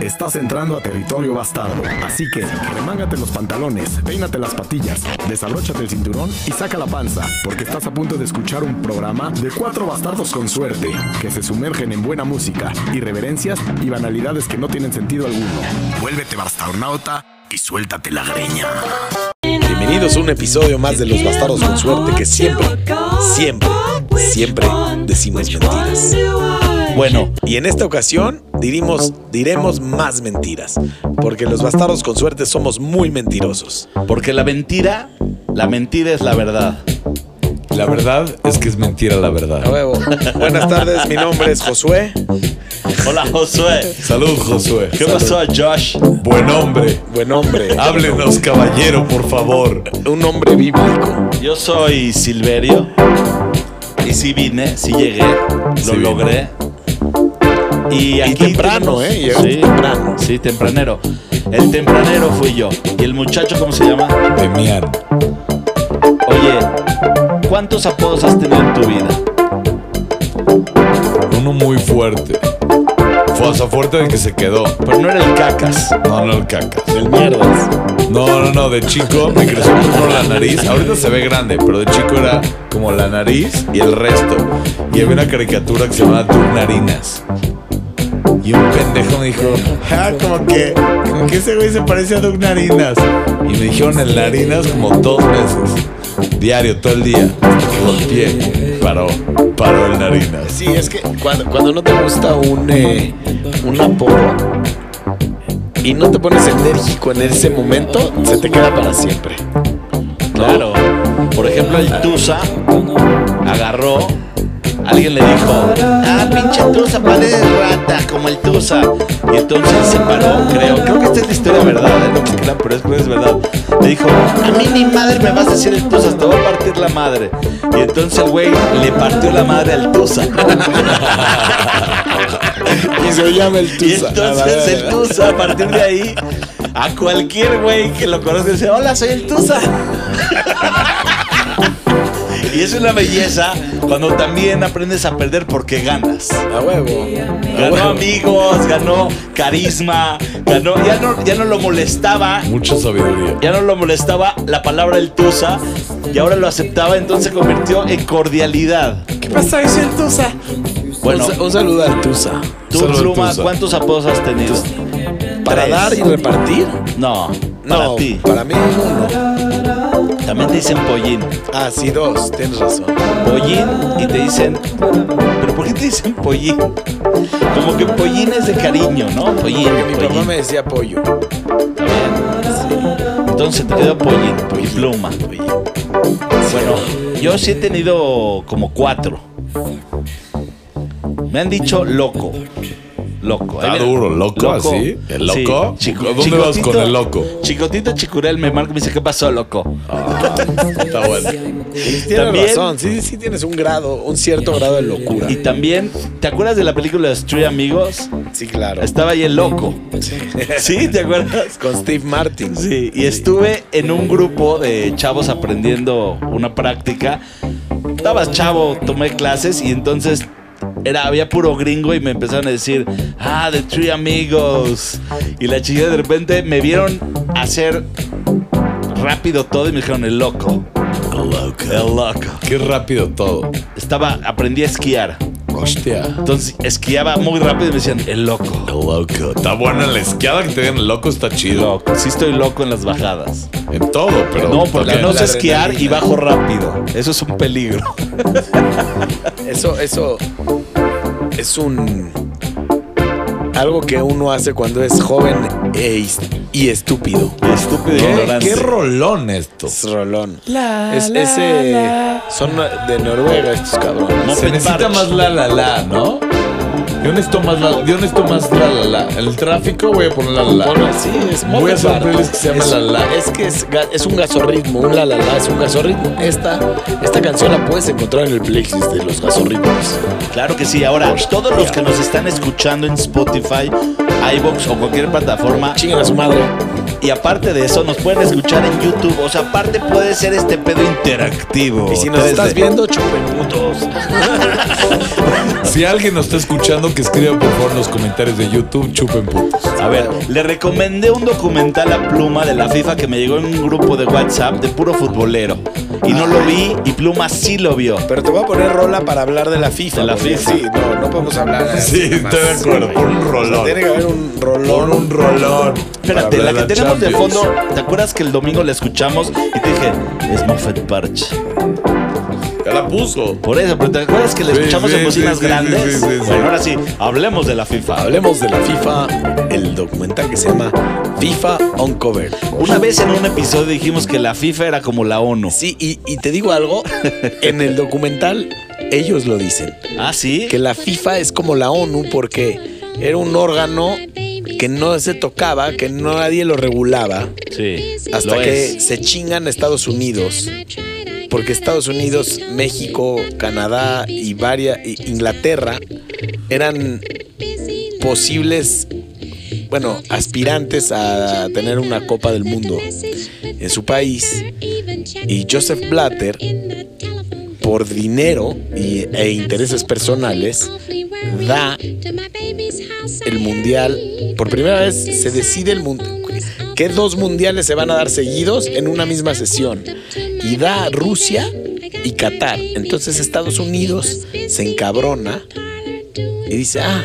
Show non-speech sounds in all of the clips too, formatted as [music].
Estás entrando a territorio bastardo. Así que, remángate los pantalones, peínate las patillas, desabróchate el cinturón y saca la panza, porque estás a punto de escuchar un programa de cuatro bastardos con suerte, que se sumergen en buena música, irreverencias y banalidades que no tienen sentido alguno. Vuélvete bastarnauta y suéltate la greña. Bienvenidos a un episodio más de Los Bastardos con Suerte que siempre, siempre, siempre decimos mentiras. Bueno, y en esta ocasión diremos, diremos más mentiras, porque los bastardos con suerte somos muy mentirosos. Porque la mentira, la mentira es la verdad. La verdad es que es mentira la verdad. A huevo. Buenas tardes, mi nombre es Josué. Hola Josué. Salud, Josué. ¿Qué pasó Josh? Buen hombre. Buen hombre. Háblenos, caballero, por favor. Un hombre bíblico. Yo soy Silverio. Y sí vine, sí llegué, lo Sí vino. Y aquí temprano, tenemos- ¿eh? Sí, temprano. Sí, tempranero. El tempranero fui yo. ¿Y el muchacho cómo se llama? Demian. Oye, ¿cuántos apodos has tenido en tu vida? Uno muy fuerte. Fuerza fuerte de que se quedó. Pero no era el cacas. No, no el cacas. El mierdas. No, no, no. De chico me creció primero la nariz. Ahorita se ve grande, pero de chico era como la nariz y el resto. Y había una caricatura que se llamaba Doug Narinas. Y un pendejo me dijo, ah, como que, como que ese güey se parece a Doug Narinas. Y me dijeron el Narinas como dos meses. Diario, todo el día. Volteé. Paró. Paró el Narinas. Sí, es que cuando, cuando no te gusta un, eh, un apodo y no te pones enérgico en ese momento, se te queda para siempre. Claro. Por ejemplo, el Tusa agarró. Alguien le dijo, ah, pinche Tusa, pareces rata, como el Tusa. Y entonces se paró, creo. Creo que esta es la historia verdad, ¿eh? no me crean, pero es, es verdad. Le dijo, a mí ni madre me vas a decir el Tusa, te voy a partir la madre. Y entonces el güey le partió la madre al Tusa. [laughs] Y se llama el Y Tusa. entonces el [laughs] Tusa, a partir de ahí, a cualquier güey que lo conozca, dice, hola, soy el Tusa. [laughs] Y es una belleza cuando también aprendes a perder porque ganas. A huevo. A Ganó huevo. amigos, ganó carisma, ganó, ya no, ya no lo molestaba, Mucha sabiduría. ya no lo molestaba la palabra el Tusa y ahora lo aceptaba, entonces se convirtió en cordialidad. ¿Qué pasa? Es el Tusa. Bueno, un, sa- un saludo al Tusa. tú, Pluma. ¿cuántos apodos has tenido? ¿Para Tres. dar y repartir? No, para no, ti. Para mí uno. También te dicen pollín. Ah, sí, dos. Tienes razón. Pollín y te dicen. ¿Pero por qué te dicen pollín? Como que pollín es de cariño, ¿no? Pollín. Mi pollín. papá me decía pollo. Está bien. Entonces te quedó pollín, y pluma. Bueno, yo sí he tenido como cuatro. Me han dicho loco. Loco. Está duro, loco, así. ¿El loco? chico- ¿Dónde vas Chicotito- con el loco? Chicotito Chicurel me marca y me dice, ¿qué pasó, loco? Ah, está bueno. Tienes También- razón. Sí, sí tienes un grado, un cierto grado de locura. Y también, ¿te acuerdas de la película de Los Three Amigos? Sí, claro. Estaba ahí el loco. ¿Sí? ¿Te acuerdas? Con Steve Martin. Sí, y estuve en un grupo de chavos aprendiendo una práctica. Estabas chavo, tomé clases y entonces era, había puro gringo y me empezaron a decir, ah, The Three Amigos. Y la chica de repente me vieron hacer rápido todo y me dijeron, el loco. El loco. El loco. Qué rápido todo. Estaba, aprendí a esquiar. Hostia. Entonces esquiaba muy rápido y me decían, el loco. El loco. Está buena la esquiada que te digan el loco, está chido. Loco. Sí estoy loco en las bajadas. En todo, pero. No, porque no sé esquiar y bajo rápido. Eso es un peligro. [laughs] Eso, eso es un algo que uno hace cuando es joven e y estúpido. Estúpido y ¿Qué, ignorante. qué rolón esto. Es rolón. es ese son de Noruega estos cabrones. No, Se necesita más la la la, ¿no? Yo necesito más la, yo necesito más la la el tráfico voy a poner la la la. Bueno, sí, es Voy a hacer un playlist que se llama es, La La. Es que es, es un gasorritmo, un la la la, es un gasorritmo. Esta, esta canción la puedes encontrar en el playlist de los gasorritmos. Claro que sí. Ahora, todos los que nos están escuchando en Spotify, iBox o cualquier plataforma, Chingan a su madre. Y aparte de eso, nos pueden escuchar en YouTube. O sea, aparte puede ser este pedo interactivo. Y si nos Entonces, estás viendo, chupen putos. [laughs] Si alguien nos está escuchando, que escriba por favor en los comentarios de YouTube, chupen putos. A ver, le recomendé un documental a Pluma de la FIFA que me llegó en un grupo de WhatsApp de puro futbolero. Y no lo vi y Pluma sí lo vio. Pero te voy a poner rola para hablar de la FIFA. De la porque FIFA. Sí, no, no podemos hablar. así Sí, estoy de acuerdo, por un O sea, rolón. tiene que haber un Por rolón. un rolón. Espérate, la que tenemos de fondo, ¿te acuerdas que el domingo la escuchamos y te dije, es Moffett Parch? Ya la puso. Por eso, pero ¿te acuerdas que la escuchamos sí, en bocinas sí, grandes? sí, sí, sí. Bueno, ahora sí, hablemos de la FIFA. Hablemos de la FIFA, el documental que se llama FIFA Uncovered. Una vez en un episodio dijimos que la FIFA era como la ONU. Sí, y, y te digo algo, [laughs] en el documental ellos lo dicen, Ah, sí. que la FIFA es como la ONU porque era un órgano que no se tocaba, que no nadie lo regulaba, Sí. hasta lo que es. se chingan Estados Unidos. Porque Estados Unidos, México, Canadá y varias, Inglaterra eran posibles, bueno, aspirantes a tener una Copa del Mundo en su país. Y Joseph Blatter, por dinero y, e intereses personales, da el mundial. Por primera vez se decide el mundial. ¿Qué dos mundiales se van a dar seguidos en una misma sesión? Y da Rusia y Qatar. Entonces Estados Unidos se encabrona y dice, ah,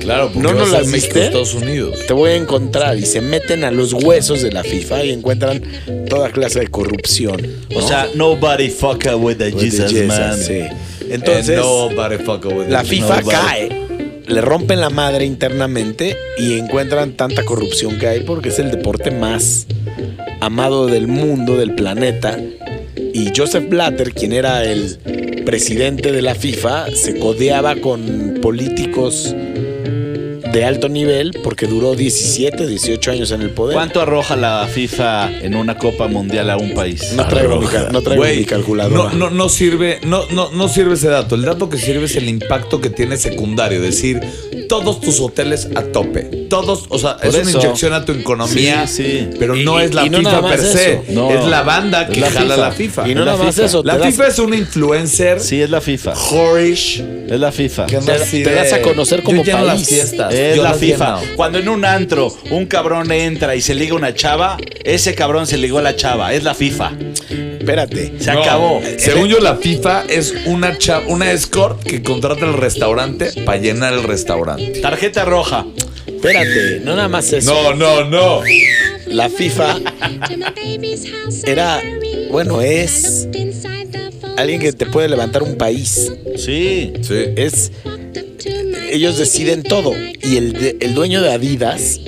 Claro, porque ¿No nos las diste? Estados Unidos. te voy a encontrar. Y se meten a los huesos de la FIFA y encuentran toda clase de corrupción. O sea, nobody fuck with the With the Jesus, Jesus, man. sí. Entonces, nobody fuck with la. FIFA nobody. cae. Le rompen la madre internamente y encuentran tanta corrupción que hay porque es el deporte más amado del mundo, del planeta. Y Joseph Blatter, quien era el presidente de la FIFA, se codeaba con políticos de alto nivel porque duró 17, 18 años en el poder. ¿Cuánto arroja la FIFA en una Copa Mundial a un país? No traigo, mi, no traigo mi calculadora. No, no, no sirve, no, no, no sirve ese dato. El dato que sirve es el impacto que tiene secundario. Es decir, todos tus hoteles a tope. Todos, o sea, Por es una inyección a tu economía. Sí, sí. Pero Y- no es la y FIFA per se. es la banda que la jala FIFA. la FIFA. Y no la nada más FIFA. eso. la das- FIFA es una influencer. Sí, es la FIFA. Horish. Es la FIFA. Te- de- das a conocer como Yo las fiestas. Es Yo la FIFA. lleno. Cuando en un antro un cabrón entra y se liga una chava, ese cabrón se ligó a la chava. Es la FIFA. Espérate. Se No, acabó. Según yo, la FIFA es una, cha- una escort que contrata el restaurante para llenar el restaurante. Tarjeta roja. Espérate, no nada más eso. No, no, no. La FIFA [laughs] era, bueno, es alguien que te puede levantar un país. Sí. Sí. Es, ellos deciden todo. Y el, de- el dueño de Adidas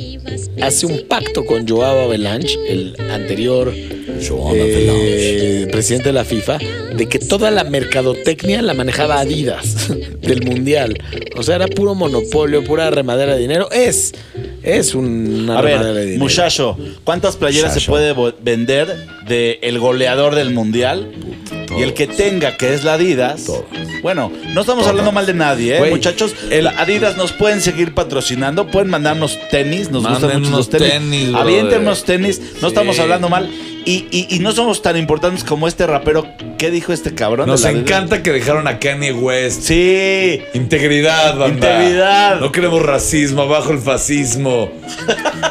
hace un pacto con Joao Avalanche, el anterior eh, presidente de la FIFA, de que toda la mercadotecnia la manejaba Adidas [laughs] del mundial. O sea, era puro monopolio, pura remadera de dinero. Es, es una A remadera de ver, dinero. muchacho, ¿cuántas playeras se puede vender de el goleador del mundial? Y el que tenga, que es la Adidas. Bueno, no estamos hablando mal de nadie, ¿eh? Muchachos, el Adidas nos pueden seguir patrocinando, pueden mandarnos tenis, nos gustan Manden mucho unos los tenis. tenis, Aviéntenos brother. tenis, no Sí. estamos hablando mal. Y, y- y no somos tan importantes como este rapero. ¿Qué dijo este cabrón? Nos encanta que dejaron a Kanye West. Sí. Integridad, banda. Integridad. No queremos racismo, abajo el fascismo. [laughs]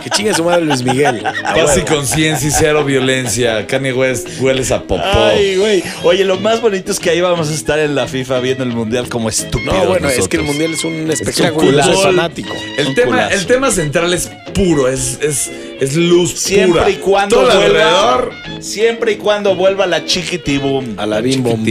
Que chingue su madre Luis Miguel. Paz y conciencia y cero violencia. Kanye West hueles a popó. Ay, güey. Oye, lo más bonito es que ahí vamos a estar en la FIFA viendo el mundial como estúpidos. No, bueno, es que el mundial es un espectáculo. fanático. El Un tema, culazo. el tema central es puro, es, es, es luz Siempre pura. y cuando Todo vuelva. alrededor. Siempre y cuando vuelva la chiquitibum. A la. Tibum,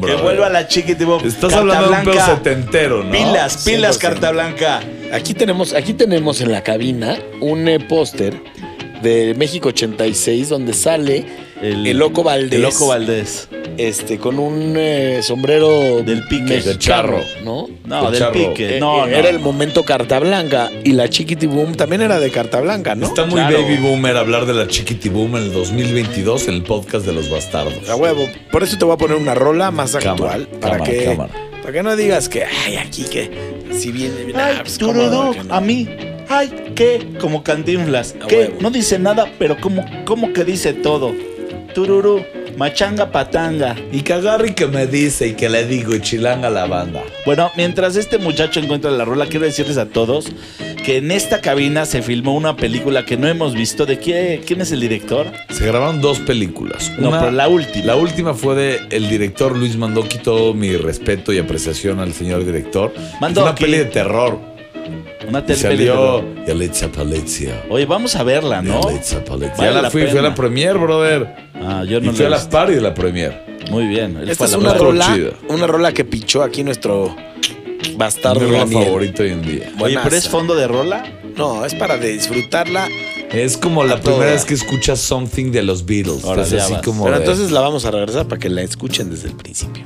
Que vuelva la chiquitibum. Estás Carta hablando de un pedo setentero, ¿no? Pilas, pilas, 100%. carta blanca. Aquí tenemos, aquí tenemos en la cabina un eh, póster de México 86 donde sale el, Loco Valdés. El Loco Valdés. Este, con un eh, sombrero Del pique. mexicano, Del charro. ¿no? No, El del charro. pique. Eh, No, eh, no. Era el momento carta blanca y la Chiquitiboom también era de carta blanca, ¿no? Está muy Claro. baby boomer hablar de la chiquitiboom en el 2022 en el podcast de los bastardos. A huevo. Por eso te voy a poner una rola más Cámara, actual. para, cámara, que, cámara. para que no digas que, ay, aquí que. Si viene. Ay, nah, pues, ¿cómo? tururú, Que no. a mí. Ay, ¿qué? Como cantinflas. A ¿Qué? huevo. No dice nada, pero como, como que dice todo. Tururú, machanga patanga. Y que agarre y que me dice y que le digo y chilanga la banda. Bueno, mientras este muchacho encuentra la rola, quiero decirles a todos que en esta cabina se filmó una película que no hemos visto. ¿De qué, quién es el director? Se grabaron dos películas. No, pero la última. La última fue de el director Luis Mandoki. Todo mi respeto y apreciación al señor director. Mandoki. Es una peli de terror. Una Y salió Yalitza Palizia. Oye, vamos a verla, ¿no? Yalitza. Vale Ya la la fui, fui a la premier, brother. Ah, yo Y no fui a la las party de la premier. Muy bien. él Esta es una rola, una rola que pichó aquí nuestro bastardo Mi rola Daniel. favorita hoy en día. Oye, pero es fondo de rola. No, es para disfrutarla. Es como la primera toda. vez que escuchas something de los Beatles. Ahora Entonces, ya así como Pero de- entonces la vamos a regresar para que la escuchen desde el principio.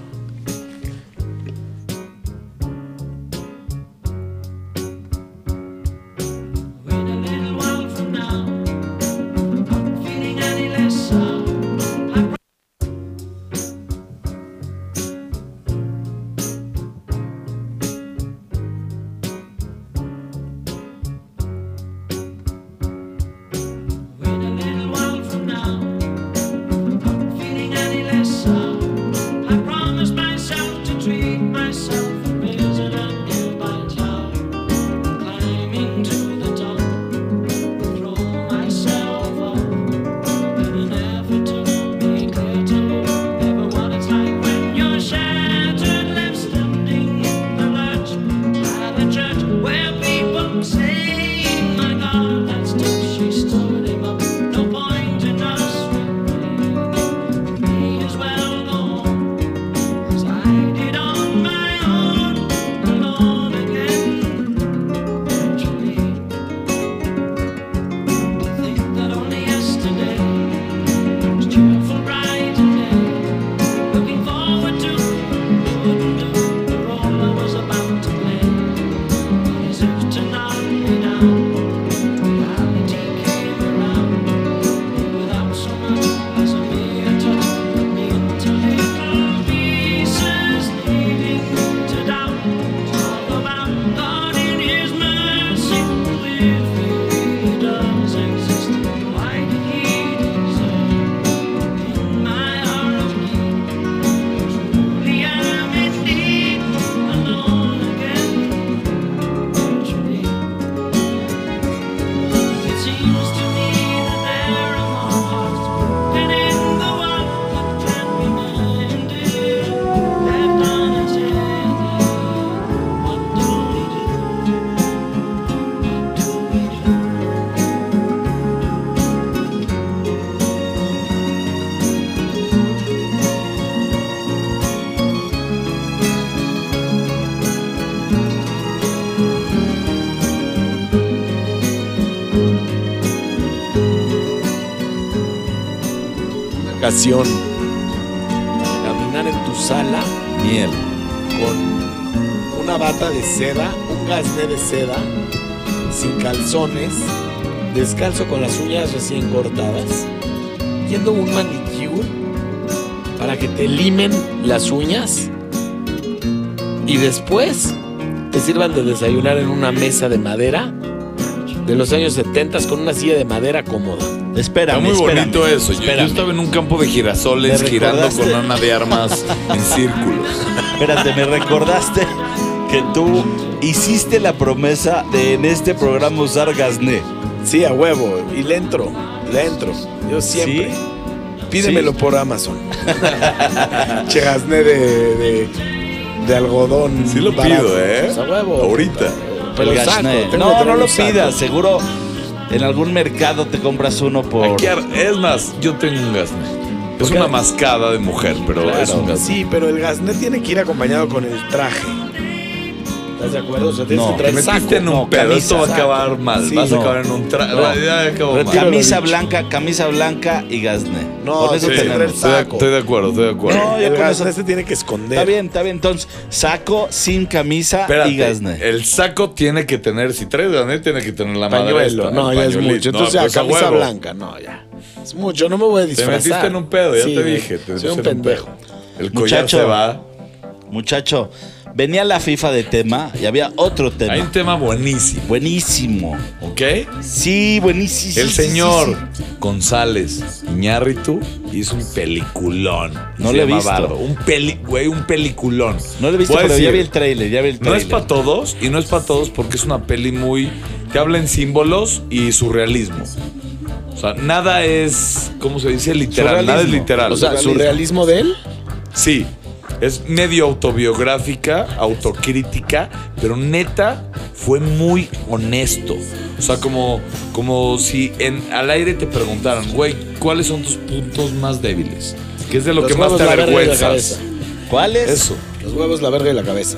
Una ocasión, caminar en tu sala Miel. con una bata de seda, un gasné de seda, sin calzones, descalzo con las uñas recién cortadas, yendo un manicure para que te limen las uñas y después te sirvan de desayunar en una mesa de madera de los años 70 con una silla de madera cómoda. Espera, Está muy bonito eso. Yo, yo Espérame. estaba en un campo de girasoles Me girando con una de armas en [laughs] círculos. Espérate, me recordaste que tú hiciste la promesa de en este programa usar gasné. Sí, a huevo. Y le entro, le entro. Yo siempre. ¿Sí? Pídemelo Sí. por Amazon. [laughs] che gasné de, de, de algodón. Sí lo barato. pido, ¿eh? Pues a huevo. Ahorita. Pero El saco, No, no lo pidas. Seguro en algún mercado te compras uno por. Aquí es más, yo tengo un gasné. Es una mascada de mujer, pero Claro, es un gasné. sí, pero el gasné tiene que ir acompañado con el traje. ¿Estás de acuerdo? O sea, tienes No, que Te traer metiste saco. en un no, pedo, camisa, esto va a saco. acabar mal. Sí, Vas no. a acabar en un. Retiro. Camisa blanca, camisa blanca y gasné. No, con eso sí, tenemos. traer Estoy de, saco. estoy de acuerdo, estoy de acuerdo. No, yo el con gasné eso- se tiene que esconder. Está bien, está bien. Entonces, saco sin camisa Espérate, y gasné. el saco tiene que tener, si traes gasné, tiene que tener la madre Pañuelo. esta, no, el ya es mucho. Entonces, pues camisa huevo. blanca. No, ya. Es mucho, no me voy a Te disfrazar. metiste en un pedo, ya Sí, te dije. Te soy un metiste en pendejo. El collar Muchacho. se va. Muchacho, venía la FIFA de tema y había otro tema. Hay un tema buenísimo, Buenísimo. ¿ok? Sí, buenísimo. El sí, sí, señor sí. González Iñárritu hizo un peliculón. No lo he visto. Bardo. Un peli, güey, un peliculón. No lo he visto, Voy pero ya vi el trailer, ya vi el No trailer. es para todos y no es para todos porque es una peli muy te habla en símbolos y surrealismo. O sea, nada es, ¿cómo se dice? Literal, nada es Surrealismo. literal. O sea, su realismo de él. Sí, es medio autobiográfica, autocrítica, pero neta fue muy honesto. O sea, como, como si en, al aire te preguntaran, güey, ¿cuáles son tus puntos más débiles? ¿Qué es de lo Los que más te avergüenzas? cabeza. ¿Cuál es? Eso. Los huevos, la verga y la cabeza.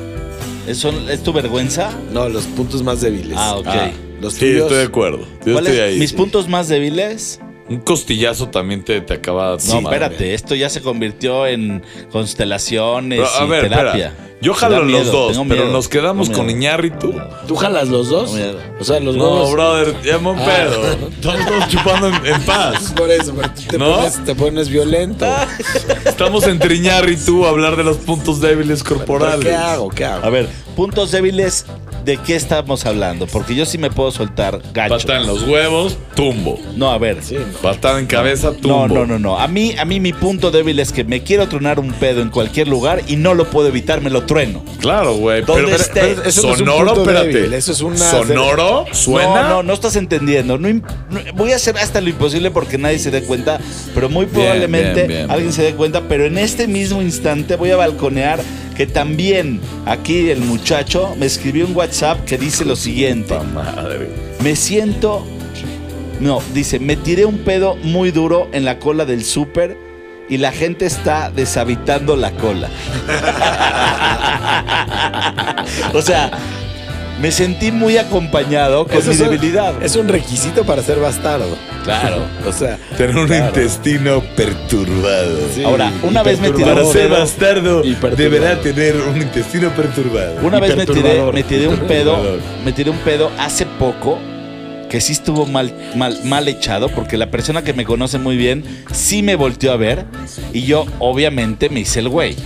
¿Es, son- ¿Es tu vergüenza? No, los puntos más débiles. Ah, ok. Ah, Los sí, tuyos. estoy de acuerdo. Yo ¿Cuál estoy es- ahí. Mis puntos más débiles. Un costillazo también te, te acaba No, Sí, espérate, esto ya se convirtió en constelaciones Pero, a y ver, terapia. espera. Yo jalo los dos, pero miedo, nos quedamos con. Iñárritu. ¿Tú jalas los dos? No. O sea, los No, huevos. brother, llama un Ah. pedo. [laughs] Estamos todos chupando en, en paz. [laughs] Por eso, pero tú te, ¿No? pones, te pones violento. [laughs] Estamos entre Iñárritu a hablar de los puntos débiles ¿Pero corporales. ¿Qué hago? ¿Qué hago? A ver, puntos débiles, ¿de qué estamos hablando? Porque yo sí me puedo soltar gacho. Patada en los huevos, tumbo. No, a ver. Sí, no. Patada en cabeza, No, tumbo. no, no, no. A mí, a mí mi punto débil es que me quiero tronar un pedo en cualquier lugar y no lo puedo evitar, me lo trueno. Claro, güey. ¿Dónde Pero, esté? pero- Eso no es un sonoro, punto espérate. débil, eso es una- Sonoro, suena. No, no, no estás entendiendo. No im- no- voy a hacer hasta lo imposible porque nadie se dé cuenta, pero muy probablemente bien, bien. alguien se dé cuenta. Pero en este mismo instante voy a balconear que también aquí el muchacho me escribió un WhatsApp que dice lo siguiente. Me siento. No, dice, me tiré un pedo muy duro en la cola del súper y la gente está deshabitando la cola. [laughs] o sea, me sentí muy acompañado con Eso mi es un- debilidad. Es un requisito para ser bastardo. Claro. [laughs] O sea, Tener un Claro. intestino perturbado. sí, Ahora, una vez me tiré Para perturbador. ser bastardo, Y deberá tener un intestino perturbado. Una vez me tiré, me tiré un pedo, me tiré un pedo hace poco que sí estuvo mal, mal, mal echado porque la persona que me conoce muy bien sí me volteó a ver y yo obviamente me hice el güey.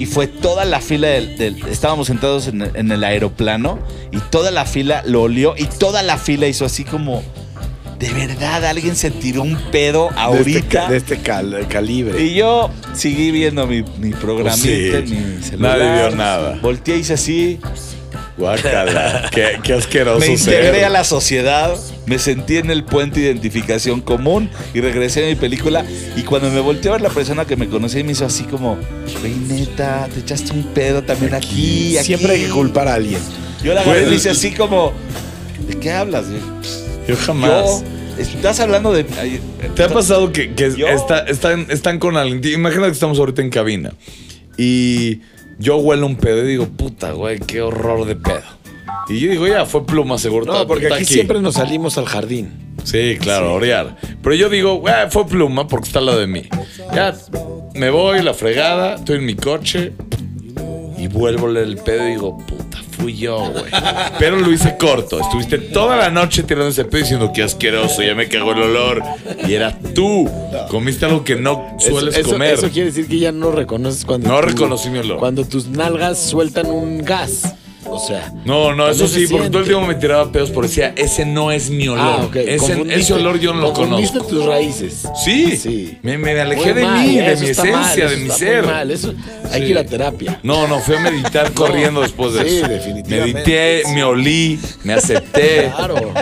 Y fue toda la fila del, del- estábamos sentados en el, en el aeroplano y toda la fila lo olió y toda la fila hizo así como de verdad alguien se tiró un pedo de este, ahorita. de este cal- calibre. Y yo seguí viendo mi, mi programita Sí. mi celular. Nadie vio nada. Volteé y hice así. Guácala. qué, qué asqueroso Me ser. integré a la sociedad, me sentí en el puente de identificación común y regresé a mi película. Y cuando me volteó a ver la persona que me conocía y me hizo así como, "Güey, neta, te echaste un pedo también aquí, aquí. Siempre hay que culpar a alguien. Yo la agarré y Pues, le hice así como, ¿de qué hablas? Yo jamás. Yo, estás hablando de... ¿Te ha pasado que, que Yo- está- están, están con alguien? Imagina que estamos ahorita en cabina y yo huelo un pedo y digo, puta, güey, qué horror de pedo. Y yo digo, ya, fue pluma, seguro. No, porque está aquí siempre nos salimos al jardín. Sí, claro, a orear. Pero yo digo, güey, fue pluma porque está al lado de mí. Ya, me voy, la fregada, estoy en mi coche y vuelvo a leer el pedo y digo, puta, fui yo, güey. Pero lo hice corto. Estuviste toda la noche tirando ese pedo diciendo, qué asqueroso, ya me cagó el olor. Y era tú. Comiste algo que no sueles eso, comer. eso quiere decir que ya no reconoces cuando. No tu- reconocí mi olor. Cuando tus nalgas sueltan un gas. O sea. No, no, eso sí, porque todo el tiempo me tiraba pedos porque decía, ese no es mi olor. Ah, ok. ese, ese olor yo no lo conozco. tus raíces. Sí, Sí. Me, me alejé Muy de mal, mí, de eso mi esencia, mal, de eso mi ser. mal, Eso, hay Sí. que ir a terapia. No, no, fui a meditar [laughs] corriendo después de Sí, eso. definitivamente. Medité, me olí, me acepté. [laughs] Claro.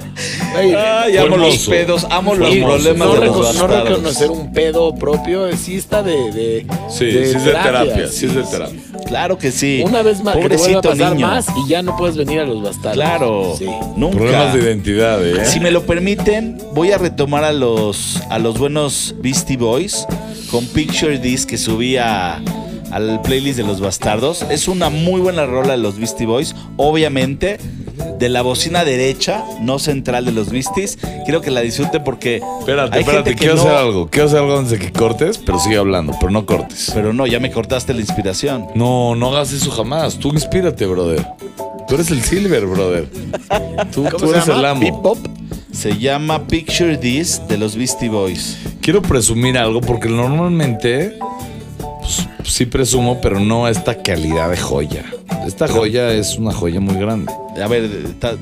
Ay, Fue amo los pedos, amo los problemas no, de los no reconocer un pedo propio, sí está de. de Sí, de sí es de terapia, sí es de terapia. Claro que sí. Una vez más, que te vuelva a Pobrecito pasar niño. más y ya no puedes venir a los bastardos. Claro. Sí. Nunca. Problemas de identidad, ¿eh? Si me lo permiten, voy a retomar a los, a los buenos Beastie Boys con Picture This que subí a- al playlist de los bastardos. Es una muy buena rola de los Beastie Boys. Obviamente, de la bocina derecha, no central de los Beasties. Quiero que la disfruten porque. Espérate, hay espérate, gente que quiero no- hacer algo. Quiero hacer algo antes de que cortes, pero sigue hablando, pero no cortes. Pero no, ya me cortaste la inspiración. No, no hagas eso jamás. Tú inspírate, brother. Tú eres el silver, brother. Tú, ¿Cómo tú se eres llama? el amo. Pop. Se llama Picture This de los Beastie Boys. Quiero presumir algo porque normalmente pues, sí presumo, pero no esta calidad de joya. Esta joya es una joya muy grande. A ver, ta-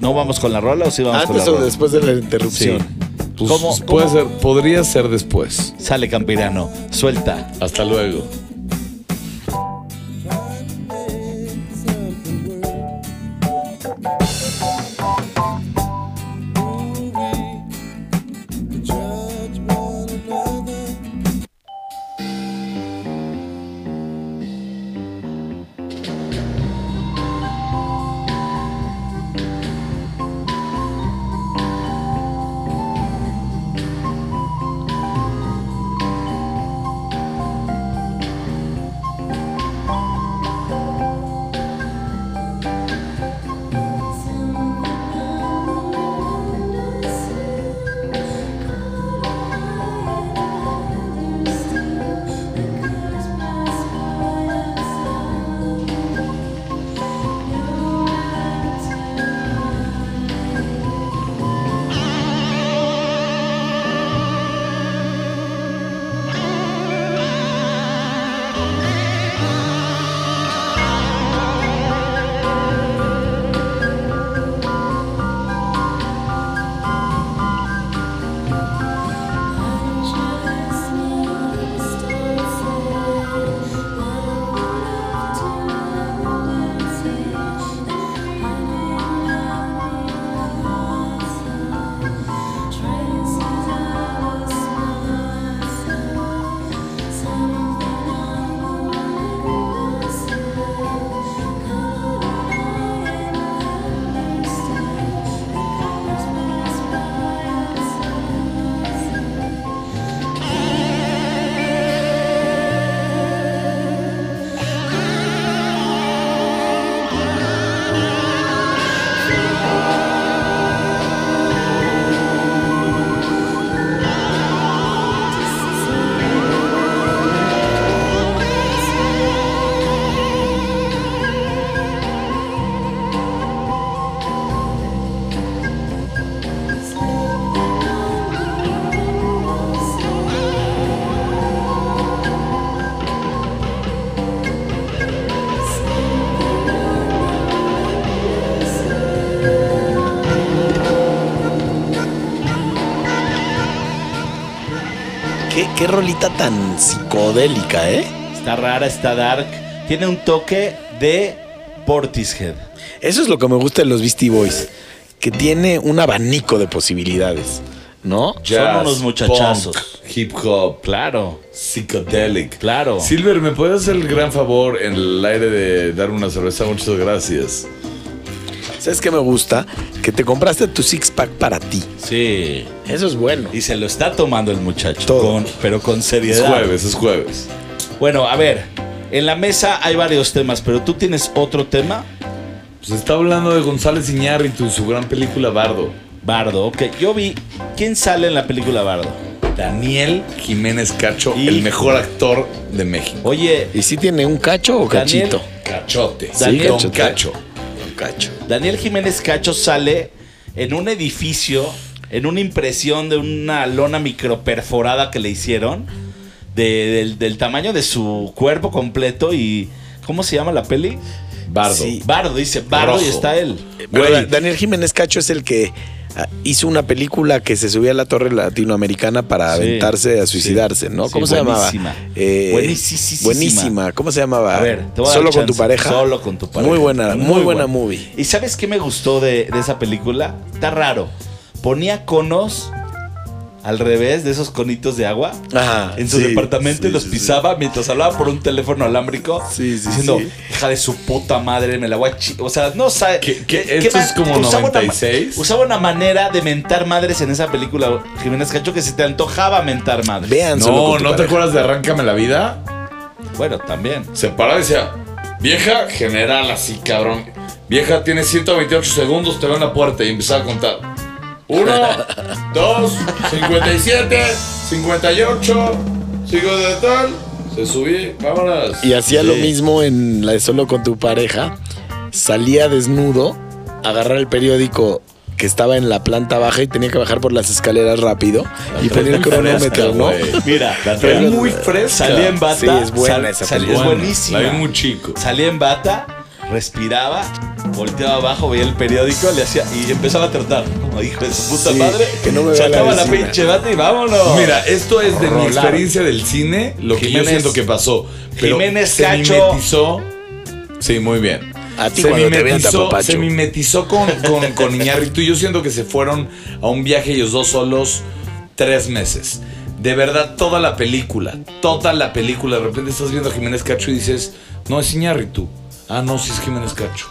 ¿no vamos con la rola o sí vamos con la Antes o rola? después de la Sí. interrupción. Pues, ¿Cómo- puede cómo? ser, podría ser después. Sale Campirano, suelta. Hasta luego. Rolita tan psicodélica, ¿eh? Está rara, está dark. Tiene un toque de Portishead. Eso es lo que me gusta de los Beastie Boys. Que tiene un abanico de posibilidades, ¿no? Son unos muchachazos. punk, hip hop, Claro, psychedelic. claro. Silver, ¿me puedes hacer el gran favor en el aire de darme una cerveza? Muchas gracias. ¿Sabes qué me gusta? Que te compraste tu six pack para ti. Sí. Eso es bueno. Y se lo está tomando el muchacho. Todo. con- pero con Es seriedad. jueves, es jueves. Bueno, a ver. En la mesa hay varios temas, pero tú tienes otro tema. Pues está hablando de González Iñárritu y su gran película Bardo. Bardo, ok. Yo vi. ¿Quién sale en la película Bardo? Daniel Jiménez Cacho, el mejor actor de México. Oye, ¿Y si tiene un cacho o Daniel- cachito? Cachote. Daniel- Don Cacho. Cacho. Daniel Jiménez Cacho sale en un edificio, en una impresión de una lona microperforada que le hicieron, de- del, del tamaño de su cuerpo completo y... ¿Cómo se llama la peli? Bardo. Sí. Bardo, dice Bardo y está él. Güey. Daniel Jiménez Cacho es el que hizo una película que se subía a la torre latinoamericana para Sí, aventarse a sí. suicidarse, ¿no? Sí, ¿Cómo se llamaba? buenísima. Eh, Buenísima. Buenísima. ¿Cómo se llamaba? A ver, te voy a dar Solo con chance. tu pareja. Solo con tu pareja. Muy buena, muy, Muy buena buena. movie. ¿Y sabes qué me gustó de, de esa película? Está raro. Ponía conos al revés de esos conitos de agua Ajá. en su sí, departamento y sí, los sí, pisaba mientras hablaba por un teléfono alámbrico Sí, sí, diciendo, sí. hija de su puta madre, me la voy a chi-". O sea, no sabe. ¿Qué- qué- esto es como usaba una ma- 96? usaba una manera de mentar madres en esa película, Jiménez Cacho, que se te antojaba mentar madres. Vean No, ¿no te acuerdas de Arráncame la vida? Bueno, también. Se paraba y decía, vieja general así, cabrón. Vieja, tiene 128 segundos, te veo en la puerta y empezaba a contar. Uno, [laughs] dos, 57, 58, sigo de tal, se subí, vámonos. Y hacía lo Sí. mismo en la de Solo con tu pareja. Salía desnudo, agarrar el periódico que estaba en la planta baja y tenía que bajar por las escaleras rápido y poner el cronómetro, ¿no? Mira, [laughs] La trae muy fresca. salía en bata. Sí, es buena sal- esa sal-. Es buenísima. La vi muy chico. Salía en bata respiraba, volteaba abajo, veía el periódico, le hacía y empezaba a tratar. Como hijo de su puta Sí, madre, que no me la sacaba la, vecina. pinche bata y vámonos. Mira, esto es de mi Rolar. experiencia del cine, lo que yo Jiménez- siento que pasó. Pero Jiménez se Cacho. mimetizó. Sí, muy bien. A ti se cuando te te mimetizó, apapacho. se mimetizó con, con, con [laughs] Iñárritu y yo siento que se fueron a un viaje ellos dos solos tres meses. De verdad, toda la película, toda la película, de repente estás viendo a Jiménez Cacho y dices, no es Iñárritu. Ah, no, sí es Jiménez Cacho.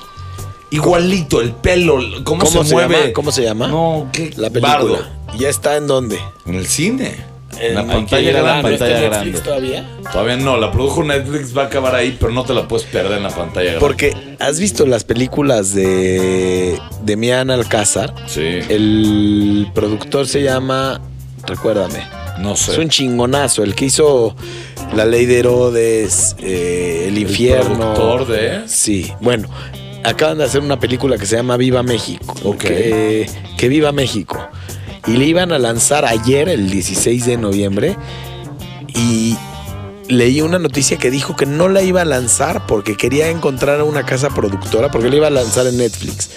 Igualito, el pelo, cómo, ¿Cómo se, se mueve. llama? ¿Cómo se llama? No, ¿qué? La película. Bardo. ¿Ya está en dónde? En el cine. En la pantalla grande. pantalla ¿Está en grande. Netflix todavía? Todavía no, la produjo Netflix, va a acabar ahí, pero no te la puedes perder en la pantalla grande. Porque has visto las películas de Demian Alcázar. Sí, El productor se llama, recuérdame, no sé. es un chingonazo, el que hizo La Ley de Herodes, eh, El Infierno. productor de- Sí, bueno, acaban de hacer una película que se llama Viva México. Ok. Que, que Viva México. Y le iban a lanzar ayer, el 16 de noviembre, y leí una noticia que dijo que no la iba a lanzar porque quería encontrar una casa productora, porque la iba a lanzar en Netflix.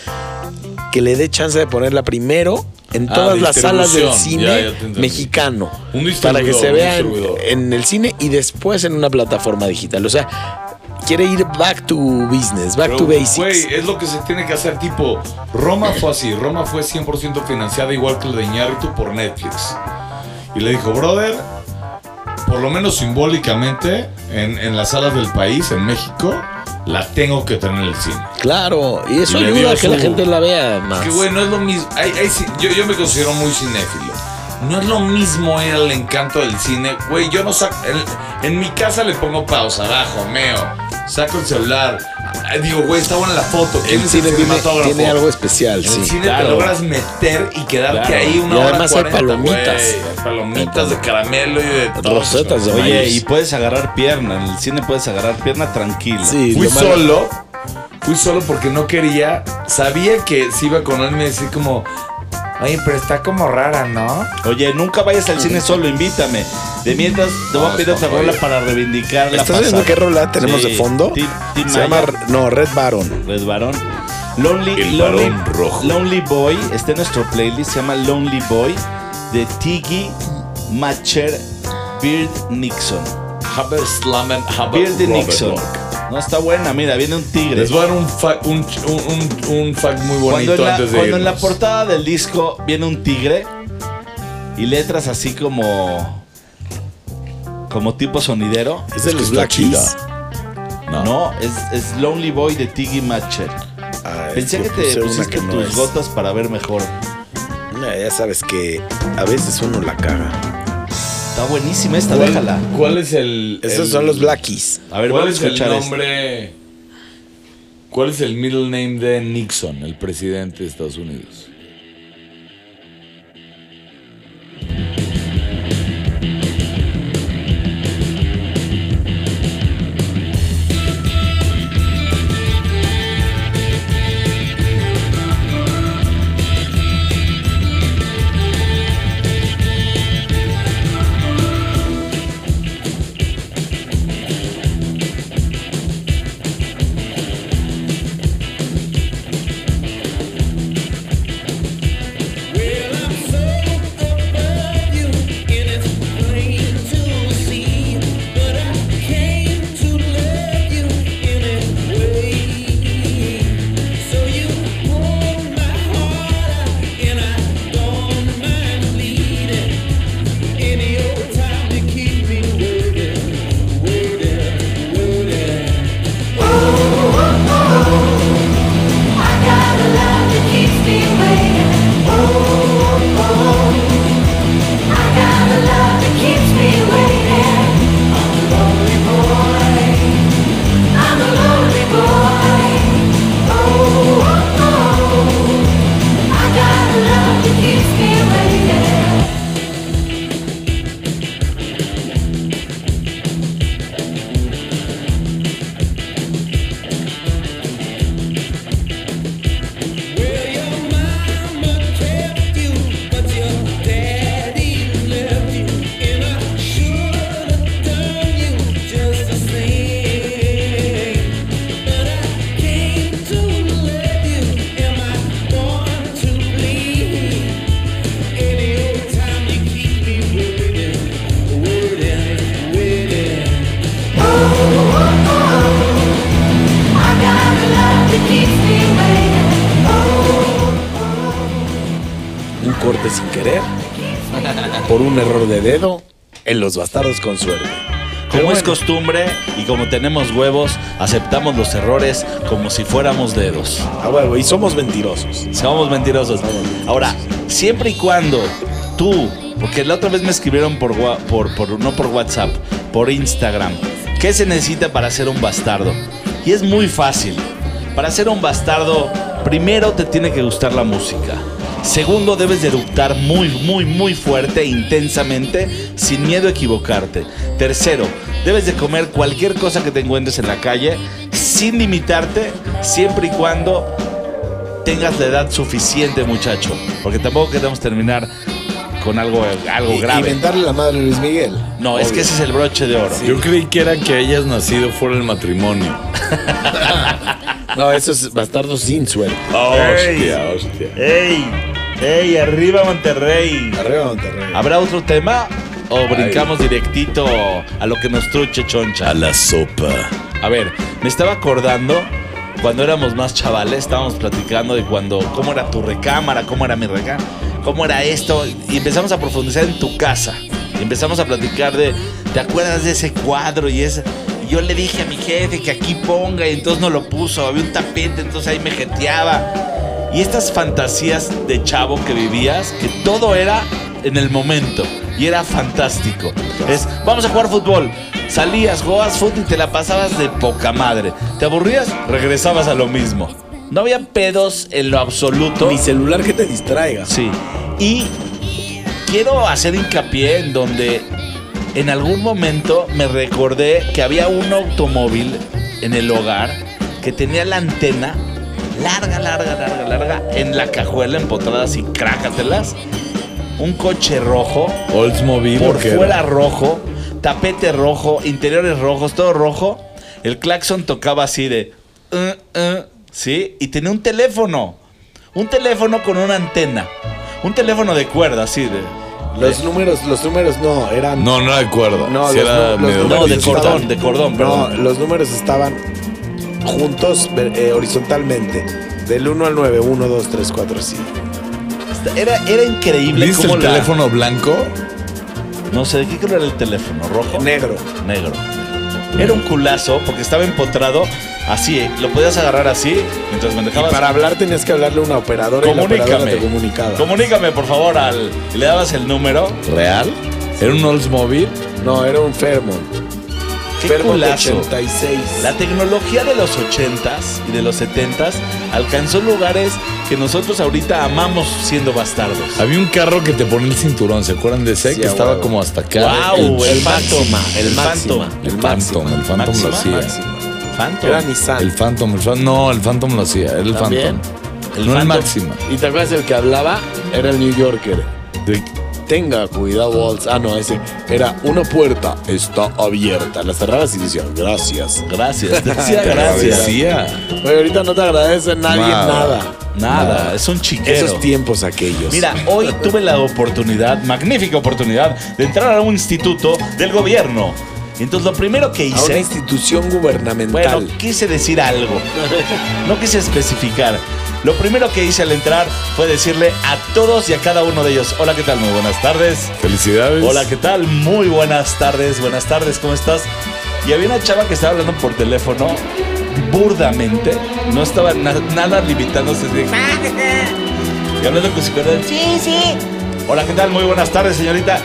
Que le dé chance de ponerla primero en Ah, todas las salas del cine Ya, ya mexicano. Un Para que se vea en, el cine y después en una plataforma digital. O sea, quiere ir back to business, back Pero, to basics. Güey, es lo que se tiene que hacer. Tipo, Roma fue así. Roma fue 100% financiada igual que la de Iñárritu por Netflix. Y le dijo, brother, por lo menos simbólicamente, en, en las salas del país, en México, la tengo que tener en el cine. Claro, y eso Y ayuda a que la gente la vea más. Que güey, no es lo mismo. Hay- hay yo, yo me considero muy cinéfilo. No es lo mismo el encanto del cine. Güey, yo no saco. En, en mi casa le pongo pausa, abajo, meo. Saco el celular. Digo, güey, está buena la foto. ¿Quién el es el cine tiene, algo especial, En el sí. cine claro. te logras meter y quedarte Claro. ahí una Y hora además hay 40, palomitas. güey. Hay palomitas de caramelo y de todo. Rosetas de Oye, maíz. y puedes agarrar pierna. En el cine puedes agarrar pierna tranquila. Sí, Fui solo. Fui solo porque no quería. Sabía que si iba con él me decía como. Oye, pero está como rara, ¿no? Oye, nunca vayas al cine solo, invítame. De mientras te voy a pedir está rola para reivindicar la ¿Estás viendo qué rola tenemos Sí. de fondo? Se llama, no, Red Baron. Red Barón. Lonely, El Lonely, Barón Rojo. Lonely Boy está en nuestro playlist. Se llama Lonely Boy de Tiggy Matcher Beard Nixon. Haber Slammen, Haber Beard Nixon. No está buena, mira, viene un tigre. Les voy a dar un, fa- un, un, un, un fact muy bonito Cuando, en la, antes de cuando en la portada del disco viene un tigre y letras así como. Como tipo sonidero. Es de los Black chida. Keys. No. No, es, es Lonely Boy de Tiggy Matcher. Ah, Pensé yo que te pusiste que no tus es. gotas para ver mejor. No, ya sabes que a veces uno la caga. Está buenísima esta, ¿Cuál, déjala. cuál es el. Esos el- son los Black Keys. A ver, ¿Cuál vamos es a el escuchar esto. nombre? ¿Cuál es el middle name de Nixon, el presidente de Estados Unidos? Los bastardos con suerte. Como es costumbre y como tenemos huevos, aceptamos los errores como si fuéramos dedos. A huevo, y somos mentirosos. Somos mentirosos. Ahora, siempre y cuando tú, porque la otra vez me escribieron por, por, por- no por WhatsApp, por Instagram, ¿qué se necesita para ser un bastardo? Y es muy fácil. Para ser un bastardo, primero te tiene que gustar la música. Segundo, debes de eructar muy, muy, muy fuerte e intensamente, sin miedo a equivocarte. Tercero, debes de comer cualquier cosa que te encuentres en la calle, sin limitarte, siempre y cuando tengas la edad suficiente, muchacho. Porque tampoco queremos terminar con algo, algo Y, grave. mentarle la madre a Luis Miguel. No, es que ese es el broche de oro. Yo creí que era que hayas nacido fuera del matrimonio. [laughs] No, eso es bastardo sin suerte. Hostia, hostia. ¡Ey! ¡Ey! ¡Arriba Monterrey! Arriba Monterrey. ¿Habrá otro tema? ¿O brincamos directito a lo que nos truche choncha? A la sopa. A ver, me estaba acordando cuando éramos más chavales, estábamos platicando de cuando, cómo era tu recámara, cómo era mi recámara, cómo era esto, y empezamos a profundizar en tu casa. Y empezamos a platicar de, ¿te acuerdas de ese cuadro? Y ese, y yo le dije a mi jefe que aquí ponga, y entonces no lo puso, había un tapete, entonces ahí me jeteaba. Y estas fantasías de chavo que vivías, que todo era en el momento y era fantástico. Es, vamos a jugar fútbol. Salías, jugabas fútbol y te la pasabas de poca madre. ¿Te aburrías? Regresabas a lo mismo. No había pedos en lo absoluto. Ni celular que te distraiga. Sí. Y quiero hacer hincapié en donde en algún momento me recordé que había un automóvil en el hogar que tenía la antena larga, larga, larga, larga en la cajuela empotrada así, crácatelas. Un coche rojo, Oldsmobile. por fuera rojo, tapete rojo, interiores rojos, todo rojo. El claxon tocaba así de... "Uh, uh", ¿Sí? Y tenía un teléfono. Un teléfono con una antena. Un teléfono de cuerda, así de... Los números, los números no, eran. No, no recuerdo. No, Sí los, era los medio No, de cordón, de cordón, No, los números estaban juntos eh, horizontalmente. Del 1 al 9, 1, 2, 3, 4, 5. Era, era increíble ¿Viste cómo el la- teléfono blanco? No sé, ¿de qué color era el teléfono? ¿Rojo? Negro. Negro. Era un culazo porque estaba empotrado así, ¿eh? lo podías agarrar así mientras Y para hablar tenías que hablarle a una operadora y la operadora Comunícame. te comunicaba. Comunícame, por favor, al. y Le dabas el número. ¿Real? ¿Era un Oldsmobile? No, era un Fairmont. ¡Qué Fairmont culazo! 86. La tecnología de los 80s y de los 70s alcanzó lugares que nosotros ahorita amamos siendo bastardos. Había un carro que te ponía el cinturón, ¿se acuerdan de ese? Sí, que estaba huevo. como hasta acá. ¡Wow! El, el Phantom. Máxima, el El. Phantom. El El Phantom, el Phantom lo hacía. Phantom. Era Nissan. El Phantom, el Phantom. No, el Phantom lo hacía, era el ¿También? Phantom. El no el Phantom. Máxima. ¿Y te acuerdas el que hablaba? Era el New Yorker. De- Tenga cuidado, Waltz. Ah, no, ese. Era una puerta está abierta. La cerrabas y decía, gracias. Gracias, [laughs] decía gracias. Oye, ahorita no te agradece nadie Nada. nada. Nada, es un chiquero. Esos tiempos aquellos. Mira, hoy tuve la oportunidad, magnífica oportunidad, de entrar a un instituto del gobierno. Entonces lo primero que a una hice, institución gubernamental. bueno, quise decir algo. [laughs] No quise especificar. Lo primero que hice al entrar fue decirle a todos y a cada uno de ellos, hola, ¿qué tal? Muy buenas tardes. Felicidades. Hola, ¿qué tal? Muy buenas tardes, buenas tardes, ¿cómo estás? Y había una chava que estaba hablando por teléfono burdamente, no estaba na- nada limitándose de... Y hablando con su sí, sí. Hola, ¿qué tal? Muy buenas tardes, señorita.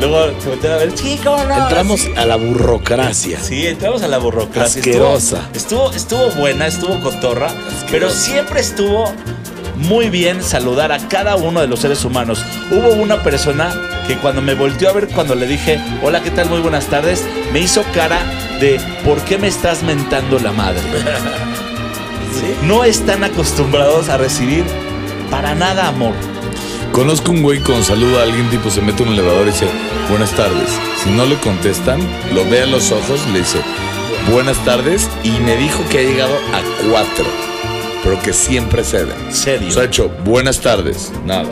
Luego se volteó a ver, ¿cómo no? Entramos a la burocracia. Sí, entramos a la burocracia. Asquerosa. Estuvo, estuvo, estuvo buena, estuvo cotorra, pero siempre estuvo muy bien saludar a cada uno de los seres humanos. Hubo una persona que cuando me volteó a ver, cuando le dije, hola, ¿qué tal? Muy buenas tardes, me hizo cara de, ¿por qué me estás mentando la madre? [laughs] No están acostumbrados a recibir para nada amor. Conozco un güey con saludo a alguien, tipo se mete en un elevador y dice, buenas tardes. Si no le contestan, lo ve a los ojos y le dice, buenas tardes. Y me dijo que ha llegado a cuatro, pero que siempre ceden. Serio. O sea, ha hecho, buenas tardes, nada.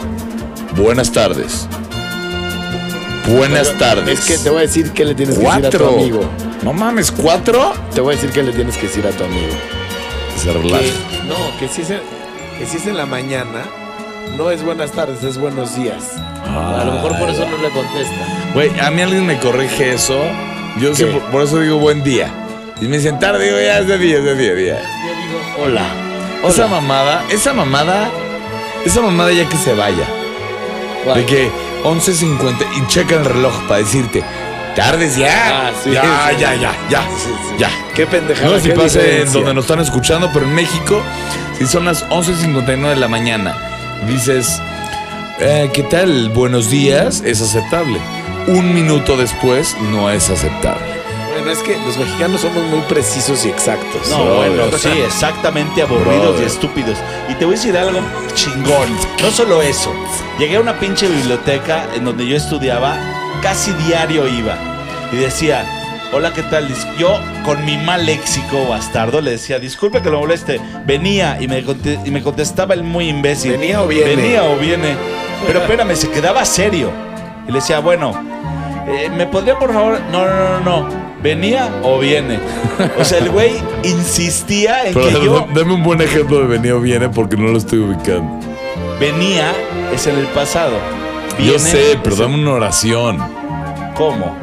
Buenas tardes. Buenas tardes. Es que te voy a decir qué le tienes que decir a cuatro. tu amigo. No mames, cuatro. Te voy a decir qué le tienes que decir a tu amigo. Se relaja. Que- no, que si, es en, que si es en la mañana, no es buenas tardes, es buenos días. A lo mejor por eso no le contesta. Güey, a mí alguien me corrige eso. Yo sé, por, por eso digo buen día. Y me dicen tarde, digo ya es de día, es de día, día. Yo digo, hola. Esa mamada, esa mamada, esa mamada ya que se vaya. De que 11.50 y checa el reloj para decirte, tardes ya. Ah, sí, ya, sí, ya, sí. ya, ya, ya. Qué pendejada. No sé si pasa en donde nos están escuchando, pero en México, si son las 11.59 de la mañana, dices, eh, ¿qué tal? Buenos días, es aceptable. Un minuto después, no es aceptable. Bueno, es que los mexicanos somos muy precisos y exactos. No, Brother. bueno, sí, exactamente aburridos Brother. y estúpidos. Y te voy a decir algo chingón. No solo eso. Llegué a una pinche biblioteca en donde yo estudiaba, casi diario iba. Y decía, hola, ¿qué tal? Yo, con mi mal léxico bastardo, le decía, disculpe que lo moleste. Venía y me, y me contestaba el muy imbécil. ¿Venía o viene? Venía o viene. Pero espérame, se quedaba serio. Y le decía, bueno, eh, ¿me podría por favor? No, no, no, no. ¿Venía o viene? O sea, el güey insistía en Pero que yo dame- un buen ejemplo de venía o viene porque no lo estoy ubicando. venía es en el pasado. Yo sé, pero dame una oración. ¿Cómo?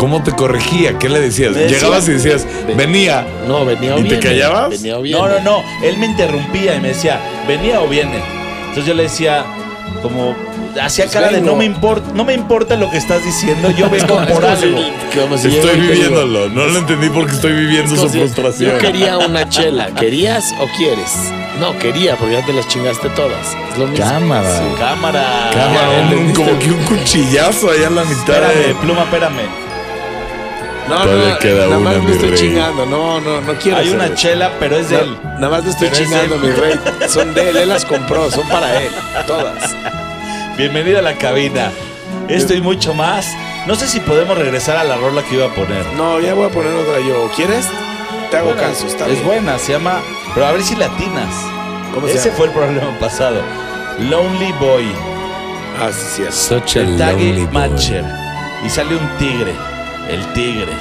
¿Cómo te corregía? ¿Qué le decías? Me decía- Llegabas y decías, venía. No, venía o ¿Y te viene. callabas? Venía o viene. No, no, no. Él me interrumpía y me decía, ¿venía o viene? Entonces yo le decía, como, hacía Pues cara de vengo. no me importa, no me importa lo que estás diciendo, yo vengo por si- algo. como si Estoy viviéndolo. No lo entendí porque estoy viviendo es su si frustración. Yo quería una [laughs] chela. ¿Querías o quieres? No, quería, porque ya te las chingaste todas. Es lo mismo. Cámara. Sí. Cámara. Cámara, un- como que un cuchillazo allá en la mitad. Espérame, de- pluma, espérame. No, Todavía no, queda nada una, más lo estoy rey. chingando. No, no, no quiero. Hay una chela, pero es de No, él. nada más lo estoy Pero es chingando, él. mi rey. Son de él, él las compró, son para él. Todas. Bienvenido a la cabina. Esto y mucho más. No sé si podemos regresar a la rola que iba a poner. No, ya voy a poner otra yo. ¿Quieres? Te hago Bueno, caso, está es bien. buena, se llama. Pero a ver si latinas. ¿Cómo se Ese llama? fue el problema pasado. Lonely Boy. Ah, sí, sí. es. Such a El lonely Taggy boy. Matcher. Y sale un tigre. El tigre.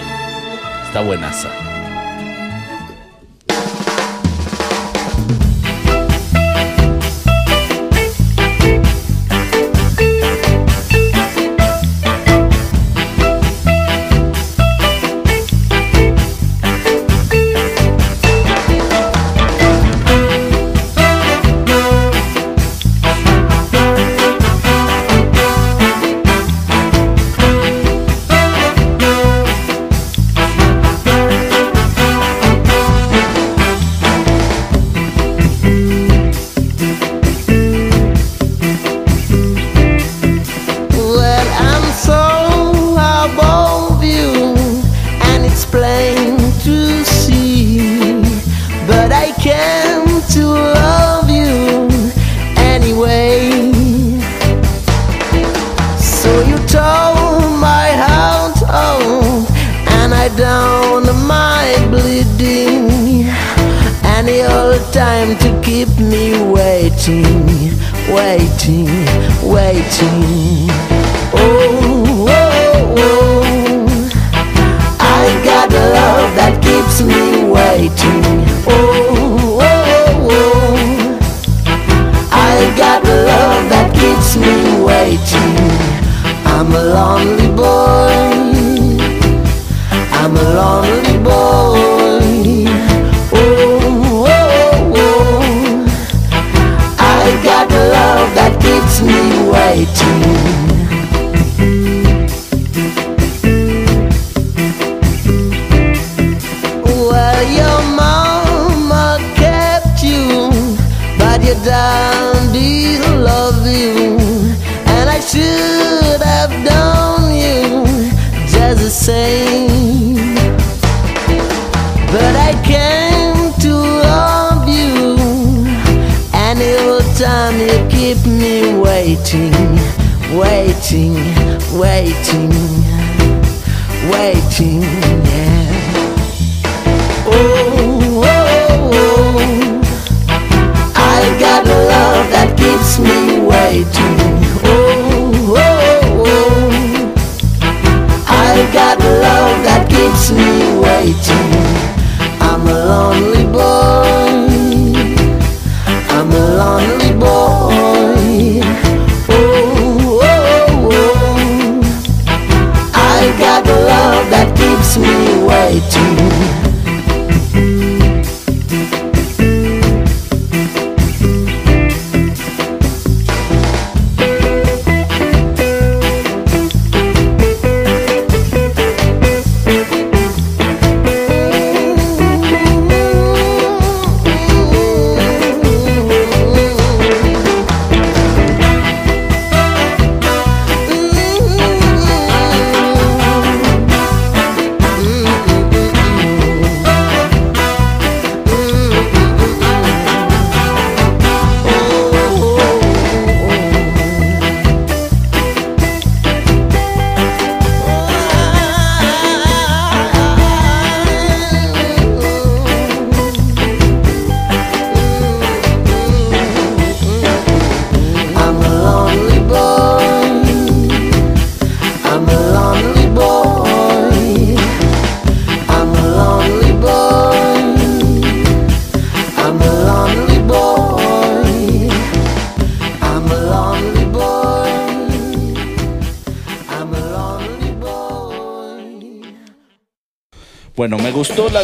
Está buenaza.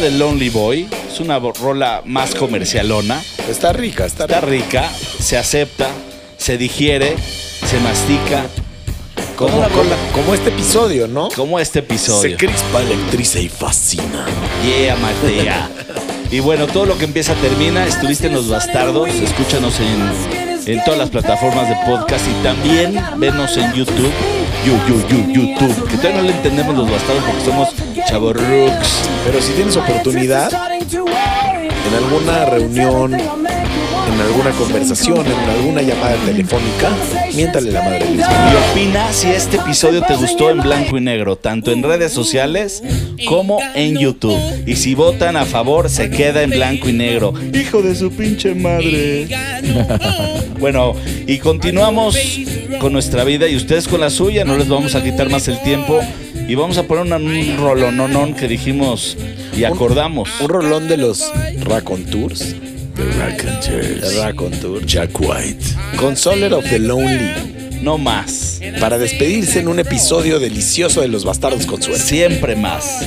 Me gustó la de Lonely Boy. Es una rola más comercialona. Está rica, está, Está rica. rica, se acepta, se digiere, se mastica. Como, rola, como este episodio, ¿no? como este episodio. Se crispa, electriza y fascina. Yeah, Matea. Y bueno, todo lo que empieza termina. Estuviste en Los Bastardos. Escúchanos en, en todas las plataformas de podcast y también venos en YouTube. You, you, you, YouTube. Que todavía no le entendemos Los Bastardos porque somos chavorruks. Pero si tienes oportunidad, en alguna reunión, en alguna conversación, en alguna llamada telefónica, miéntale la madre. Y opina si este episodio te gustó en blanco y negro, tanto en redes sociales como en YouTube. Y si votan a favor, se queda en blanco y negro. Hijo de su pinche madre. [laughs] bueno, y continuamos con nuestra vida y ustedes con la suya. No les vamos a quitar más el tiempo. Y vamos a poner una- un rolononón que dijimos y acordamos. Un rolón de los Raconteurs. De Raconteurs. Jack White. Consoler of the Lonely. No más. Para despedirse en un episodio delicioso de Los Bastardos con Suerte. Siempre más.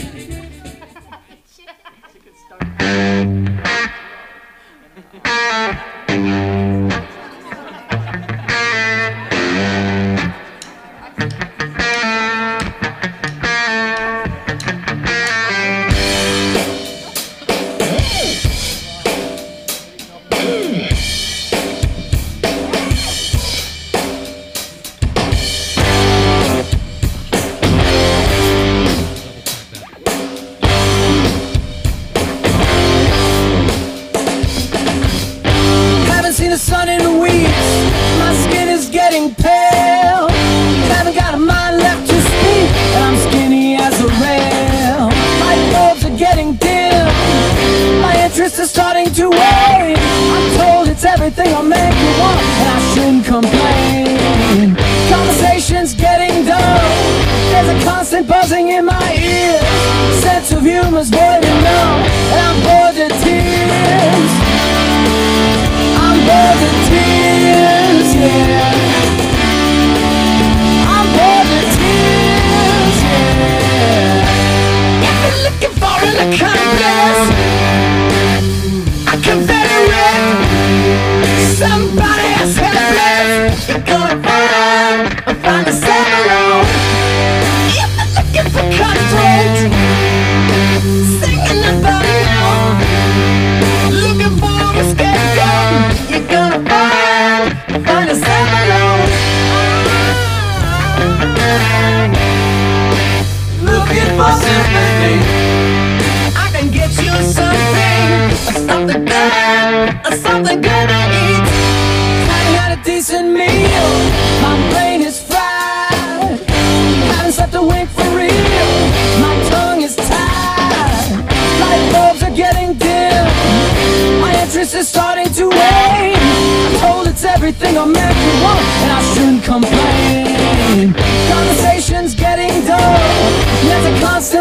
And I complain. Conversation's getting dull. There's a constant buzzing in my ears. Sense of humor's boiling now, and I'm bored to tears. I'm bored to tears, yeah. I'm tears, yeah. If you're looking for an accomplice, a confederate, somebody else helpless, you're I found the interest is starting to wane I'm told it's everything a man meant want And I shouldn't complain. Conversation's getting dull Yet a constant